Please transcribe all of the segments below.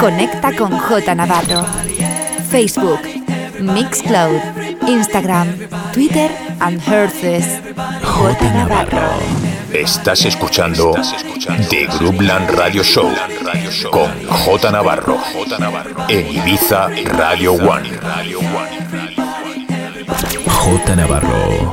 Conecta con J Navarro. Facebook, Mixcloud, Instagram, Twitter and Herces. J Navarro. Estás escuchando The Groupland Radio Show con J Navarro en Ibiza Radio One. J Navarro,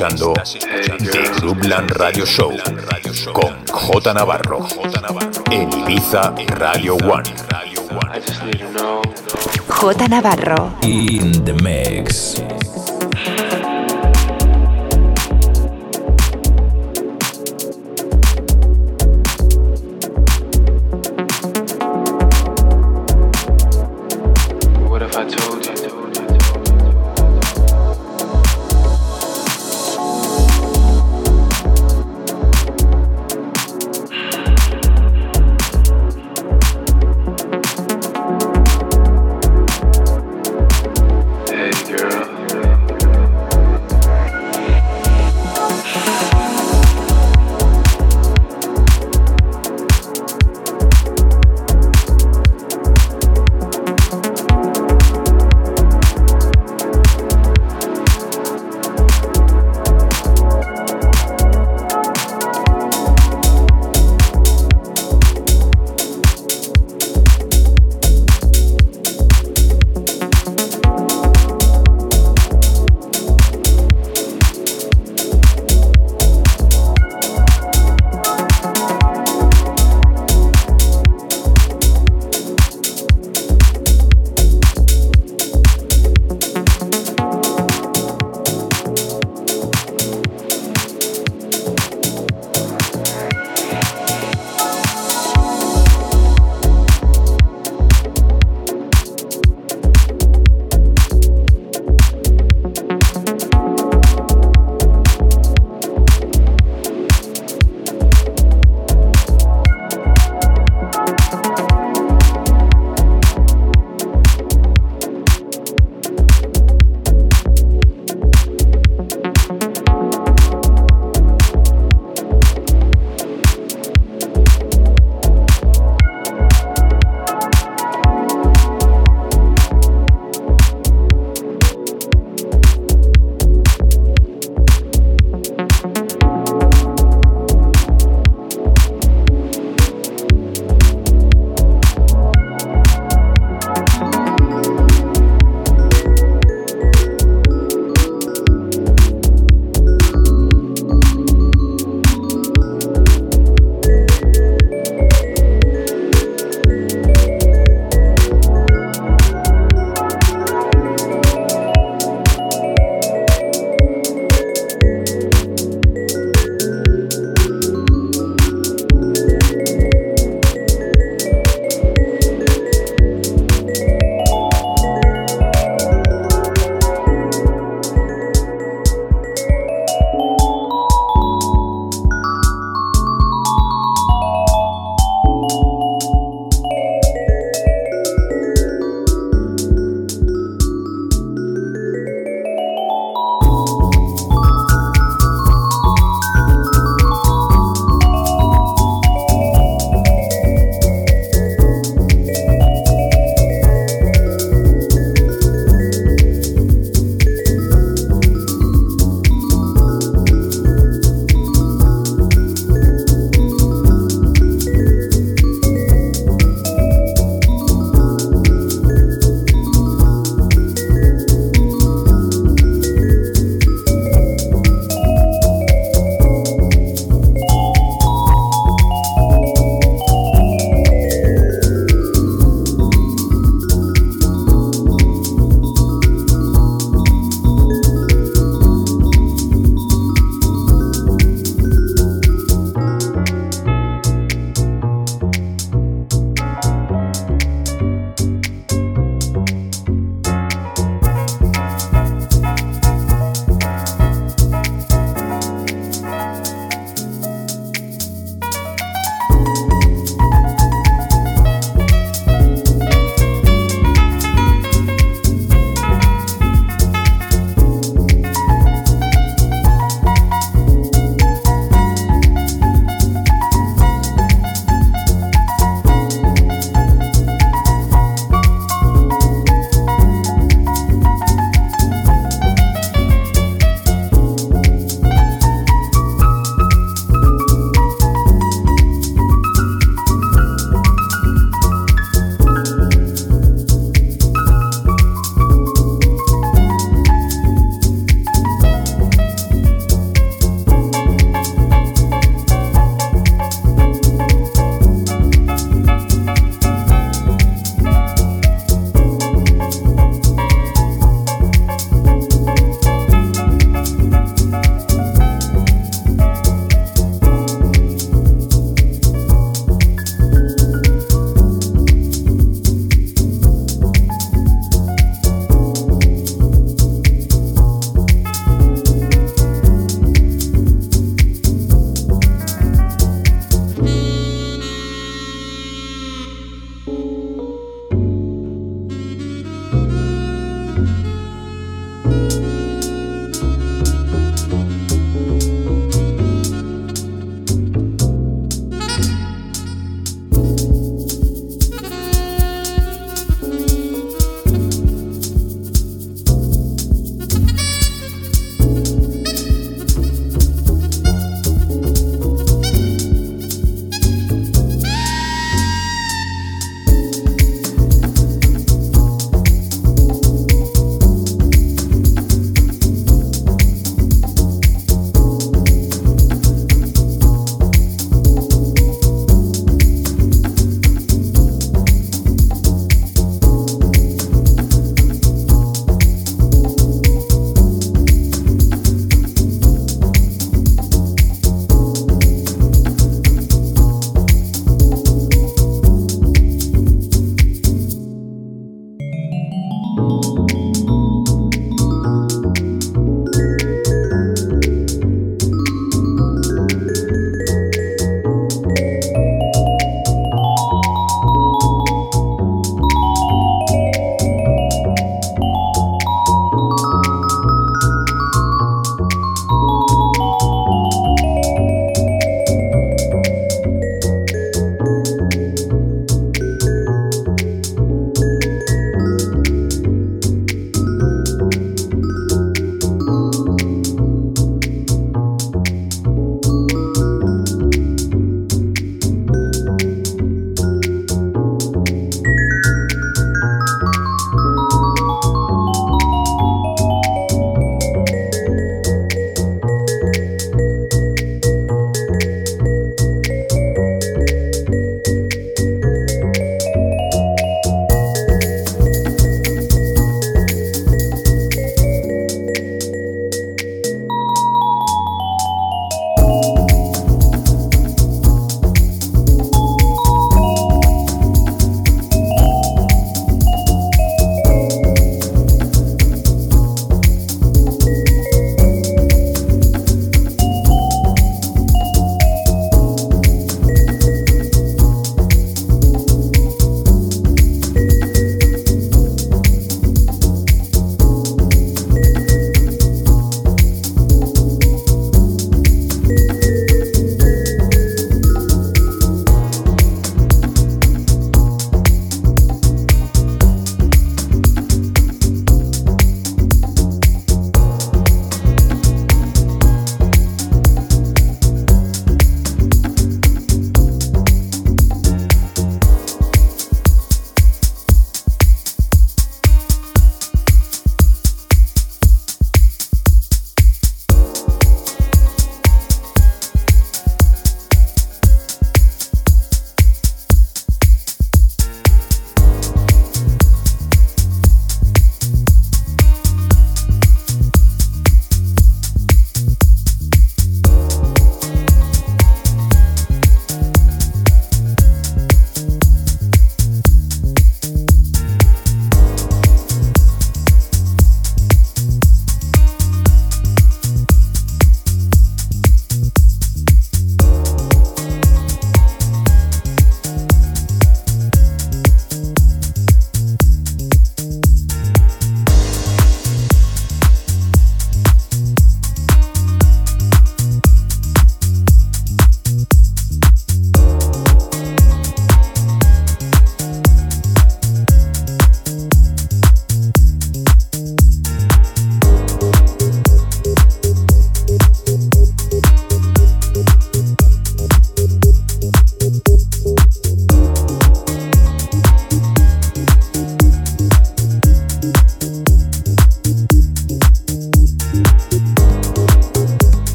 Escuchando The Groupland Radio Show con J Navarro en Ibiza Radio One. J Navarro. In the mix.